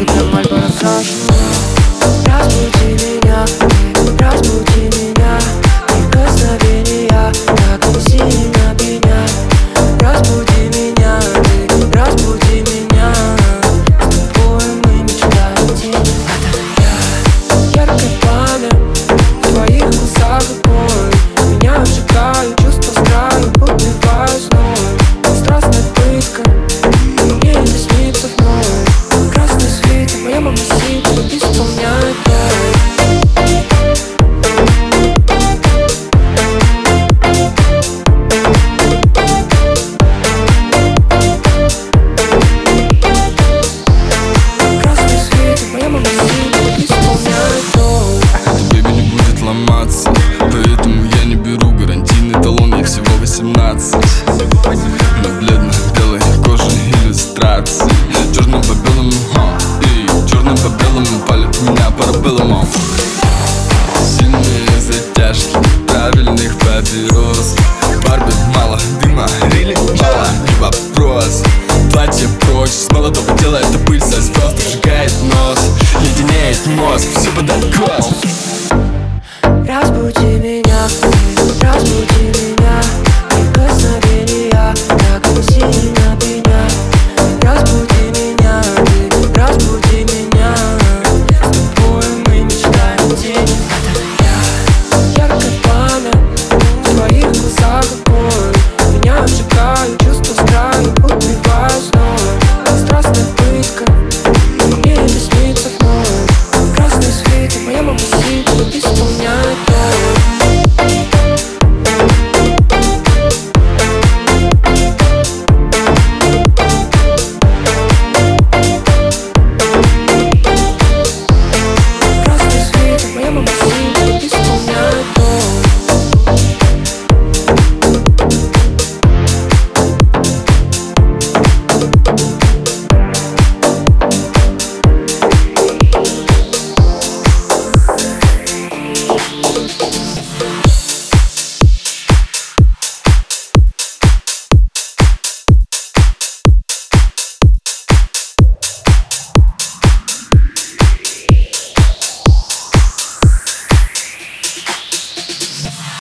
просто есть Это давай бросаешь Разбуди меня, разбуди Палят меня парабеллумом. Сильные затяжки правильных папирос. Барби мало дыма, рили мало Не вопрос. Платье прочь, с молодого тела это пыль со звезд Обжигает нос, леденеет мозг Все под откос Разбуди меня, разбуди меня исполнять